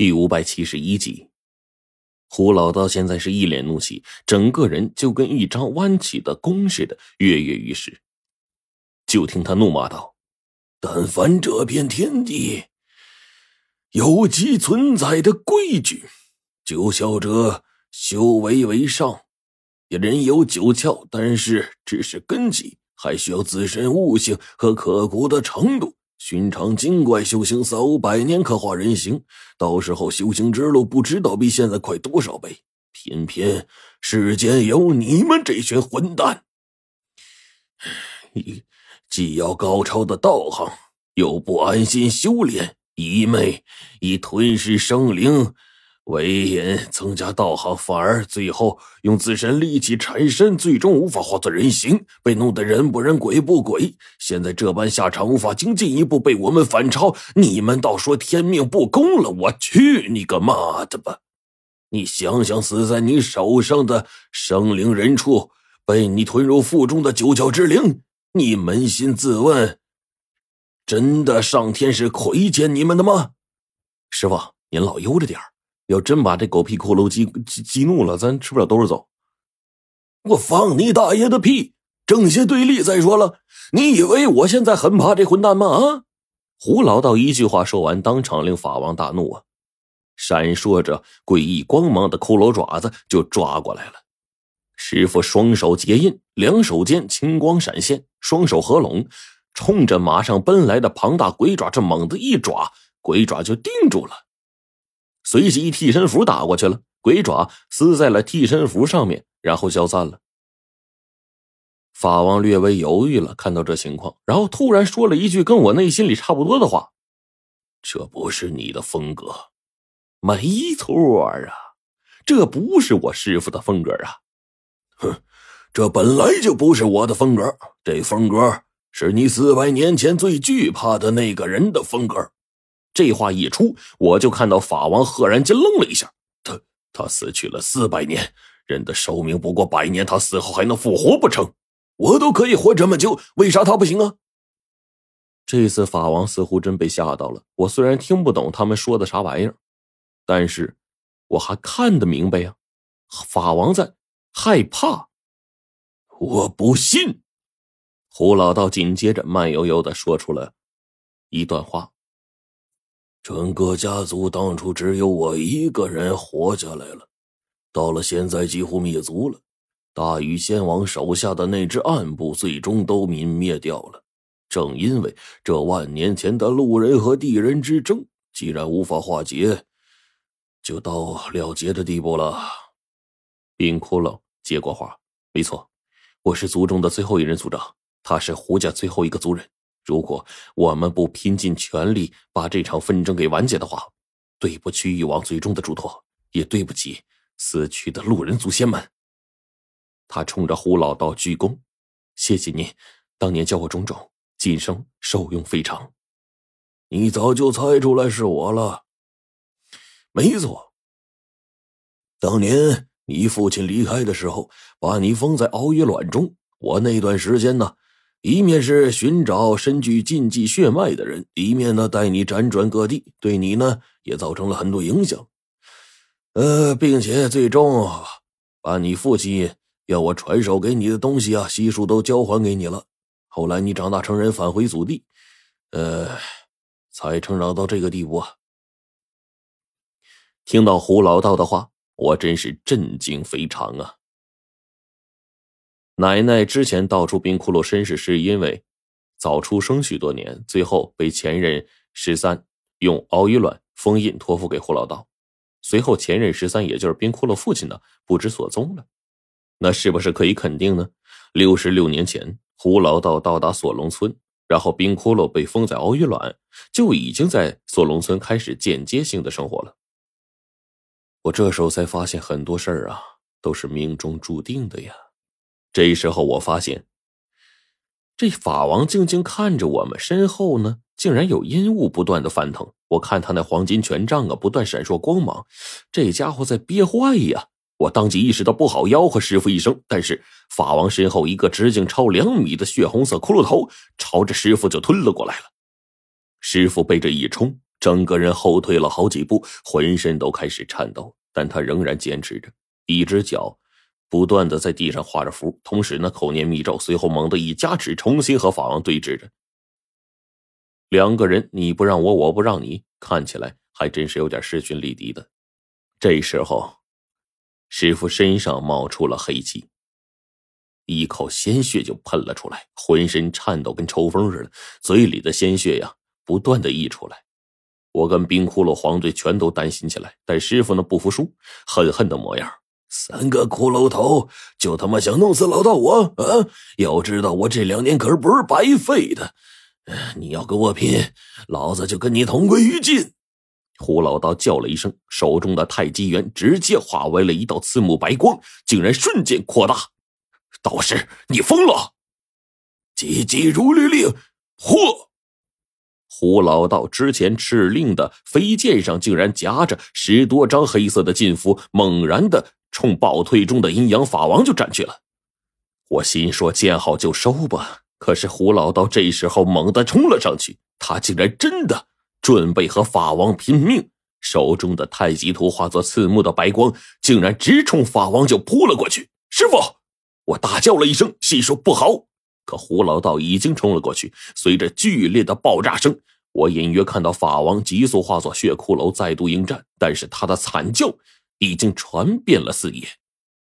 第五百七十一集，胡老道现在是一脸怒气，整个人就跟一张弯起的弓似的，跃跃欲试。就听他怒骂道：“但凡这片天地有其存在的规矩，九窍者修为为上，也人有九窍，但是只是根基，还需要自身悟性和刻苦的程度。”寻常精怪修行三五百年可化人形，到时候修行之路不知道比现在快多少倍。偏偏世间有你们这群混蛋，既要高超的道行，又不安心修炼，一昧以吞噬生灵。为引增加道行，反而最后用自身力气缠身，最终无法化作人形，被弄得人不人鬼不鬼。现在这般下场，无法经进一步被我们反超，你们倒说天命不公了？我去你个妈的吧！你想想，死在你手上的生灵人畜，被你吞入腹中的九窍之灵，你扪心自问，真的上天是亏欠你们的吗？师傅，您老悠着点儿。要真把这狗屁骷髅激激激怒了，咱吃不了兜着走。我放你大爷的屁！正邪对立再说了，你以为我现在很怕这混蛋吗？啊！胡老道一句话说完，当场令法王大怒啊！闪烁着诡异光芒的骷髅爪子就抓过来了。师傅双手结印，两手间青光闪现，双手合拢，冲着马上奔来的庞大鬼爪，这猛地一爪，鬼爪就定住了。随即替身符打过去了，鬼爪撕在了替身符上面，然后消散了。法王略微犹豫了，看到这情况，然后突然说了一句跟我内心里差不多的话：“这不是你的风格。”“没错啊，这不是我师傅的风格啊。”“哼，这本来就不是我的风格，这风格是你四百年前最惧怕的那个人的风格。”这话一出，我就看到法王赫然间愣了一下。他他死去了四百年，人的寿命不过百年，他死后还能复活不成？我都可以活这么久，为啥他不行啊？这次法王似乎真被吓到了。我虽然听不懂他们说的啥玩意儿，但是我还看得明白呀。法王在害怕。我不信。胡老道紧接着慢悠悠的说出了一段话。整个家族当初只有我一个人活下来了，到了现在几乎灭族了。大禹先王手下的那支暗部最终都泯灭掉了。正因为这万年前的路人和地人之争，既然无法化解，就到了结的地步了。冰窟窿接过话：“没错，我是族中的最后一任族长，他是胡家最后一个族人。”如果我们不拼尽全力把这场纷争给完结的话，对不起禹王最终的嘱托，也对不起死去的路人祖先们。他冲着胡老道鞠躬，谢谢您当年教我种种，今生受用非常。你早就猜出来是我了，没错。当年你父亲离开的时候，把你封在熬鱼卵中，我那段时间呢。一面是寻找身具禁忌血脉的人，一面呢带你辗转各地，对你呢也造成了很多影响。呃，并且最终把你父亲要我传授给你的东西啊，悉数都交还给你了。后来你长大成人，返回祖地，呃，才成长到这个地步啊。听到胡老道的话，我真是震惊非常啊。奶奶之前道出冰窟窿身世，是因为早出生许多年，最后被前任十三用熬鱼卵封印托付给胡老道。随后前任十三，也就是冰窟窿父亲呢，不知所踪了。那是不是可以肯定呢？六十六年前，胡老道到达锁龙村，然后冰窟窿被封在熬鱼卵，就已经在锁龙村开始间接性的生活了。我这时候才发现，很多事儿啊，都是命中注定的呀。这时候，我发现这法王静静看着我们身后呢，竟然有阴雾不断的翻腾。我看他那黄金权杖啊，不断闪烁光芒，这家伙在憋坏呀！我当即意识到不好，吆喝师傅一声。但是法王身后一个直径超两米的血红色骷髅头朝着师傅就吞了过来了。师傅被这一冲，整个人后退了好几步，浑身都开始颤抖，但他仍然坚持着，一只脚不断的在地上画着符，同时呢口念密咒，随后猛地一夹指，重新和法王对峙着。两个人你不让我，我不让你，看起来还真是有点势均力敌的。这时候，师傅身上冒出了黑气，一口鲜血就喷了出来，浑身颤抖，跟抽风似的，嘴里的鲜血呀不断的溢出来。我跟冰骷髅黄队全都担心起来，但师傅呢不服输，狠狠的模样。三个骷髅头就他妈想弄死老道我啊！要知道我这两年可是不是白费的。你要跟我拼，老子就跟你同归于尽！胡老道叫了一声，手中的太极元直接化为了一道刺目白光，竟然瞬间扩大。道士，你疯了！急急如律令，嚯！胡老道之前敕令的飞剑上竟然夹着十多张黑色的禁符，猛然的冲暴退中的阴阳法王就斩去了。我心说见好就收吧，可是胡老道这时候猛地冲了上去，他竟然真的准备和法王拼命，手中的太极图化作刺目的白光，竟然直冲法王就扑了过去。师傅，我大叫了一声，心说不好。可胡老道已经冲了过去，随着剧烈的爆炸声，我隐约看到法王急速化作血骷髅再度应战，但是他的惨叫已经传遍了四野。